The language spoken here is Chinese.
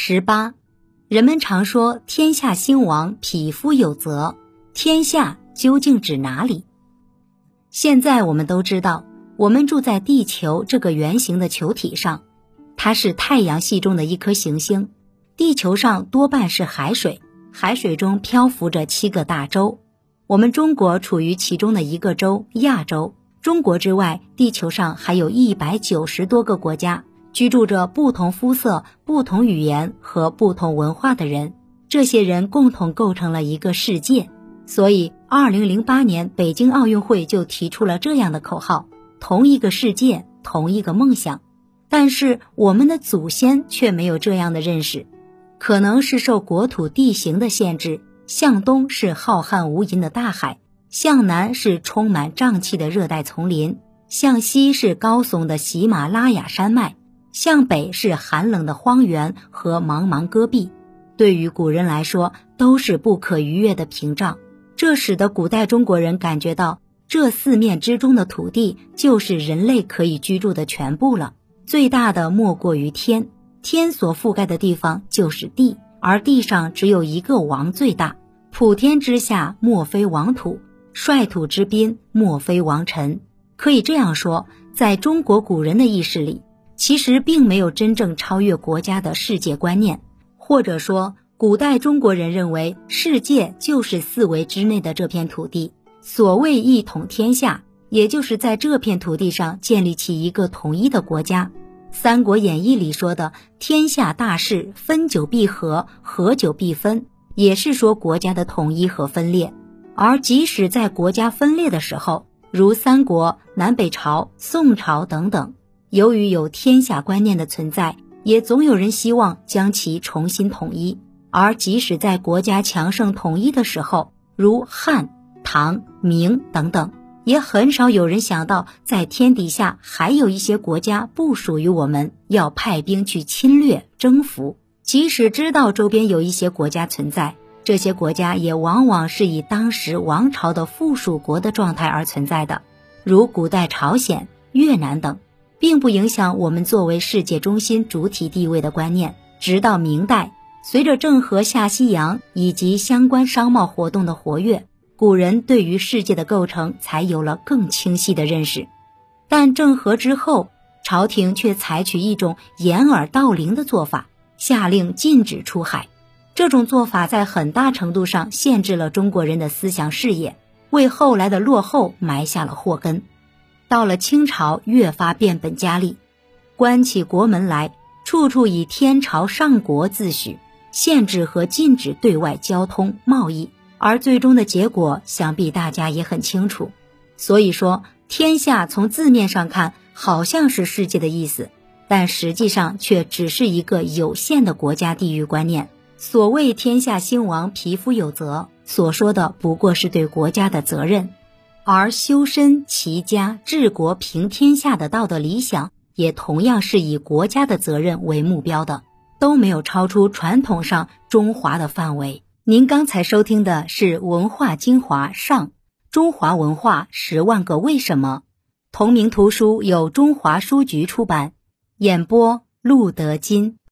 十八，人们常说“天下兴亡，匹夫有责”，天下究竟指哪里？现在我们都知道，我们住在地球这个圆形的球体上，它是太阳系中的一颗行星。地球上多半是海水，海水中漂浮着七个大洲，我们中国处于其中的一个洲——亚洲。中国之外，地球上还有一百九十多个国家。居住着不同肤色、不同语言和不同文化的人，这些人共同构成了一个世界。所以，二零零八年北京奥运会就提出了这样的口号：“同一个世界，同一个梦想。”但是，我们的祖先却没有这样的认识，可能是受国土地形的限制，向东是浩瀚无垠的大海，向南是充满瘴气的热带丛林，向西是高耸的喜马拉雅山脉。向北是寒冷的荒原和茫茫戈壁，对于古人来说都是不可逾越的屏障。这使得古代中国人感觉到，这四面之中的土地就是人类可以居住的全部了。最大的莫过于天，天所覆盖的地方就是地，而地上只有一个王最大。普天之下莫非王土，率土之滨莫非王臣。可以这样说，在中国古人的意识里。其实并没有真正超越国家的世界观念，或者说，古代中国人认为世界就是四维之内的这片土地。所谓一统天下，也就是在这片土地上建立起一个统一的国家。《三国演义》里说的“天下大势，分久必合，合久必分”，也是说国家的统一和分裂。而即使在国家分裂的时候，如三国、南北朝、宋朝等等。由于有天下观念的存在，也总有人希望将其重新统一。而即使在国家强盛统一的时候，如汉、唐、明等等，也很少有人想到，在天底下还有一些国家不属于我们，要派兵去侵略征服。即使知道周边有一些国家存在，这些国家也往往是以当时王朝的附属国的状态而存在的，如古代朝鲜、越南等。并不影响我们作为世界中心主体地位的观念。直到明代，随着郑和下西洋以及相关商贸活动的活跃，古人对于世界的构成才有了更清晰的认识。但郑和之后，朝廷却采取一种掩耳盗铃的做法，下令禁止出海。这种做法在很大程度上限制了中国人的思想视野，为后来的落后埋下了祸根。到了清朝，越发变本加厉，关起国门来，处处以天朝上国自诩，限制和禁止对外交通贸易，而最终的结果，想必大家也很清楚。所以说，天下从字面上看好像是世界的意思，但实际上却只是一个有限的国家地域观念。所谓“天下兴亡，匹夫有责”，所说的不过是对国家的责任。而修身齐家治国平天下的道德理想，也同样是以国家的责任为目标的，都没有超出传统上中华的范围。您刚才收听的是《文化精华上中华文化十万个为什么》，同名图书由中华书局出版，演播陆德金。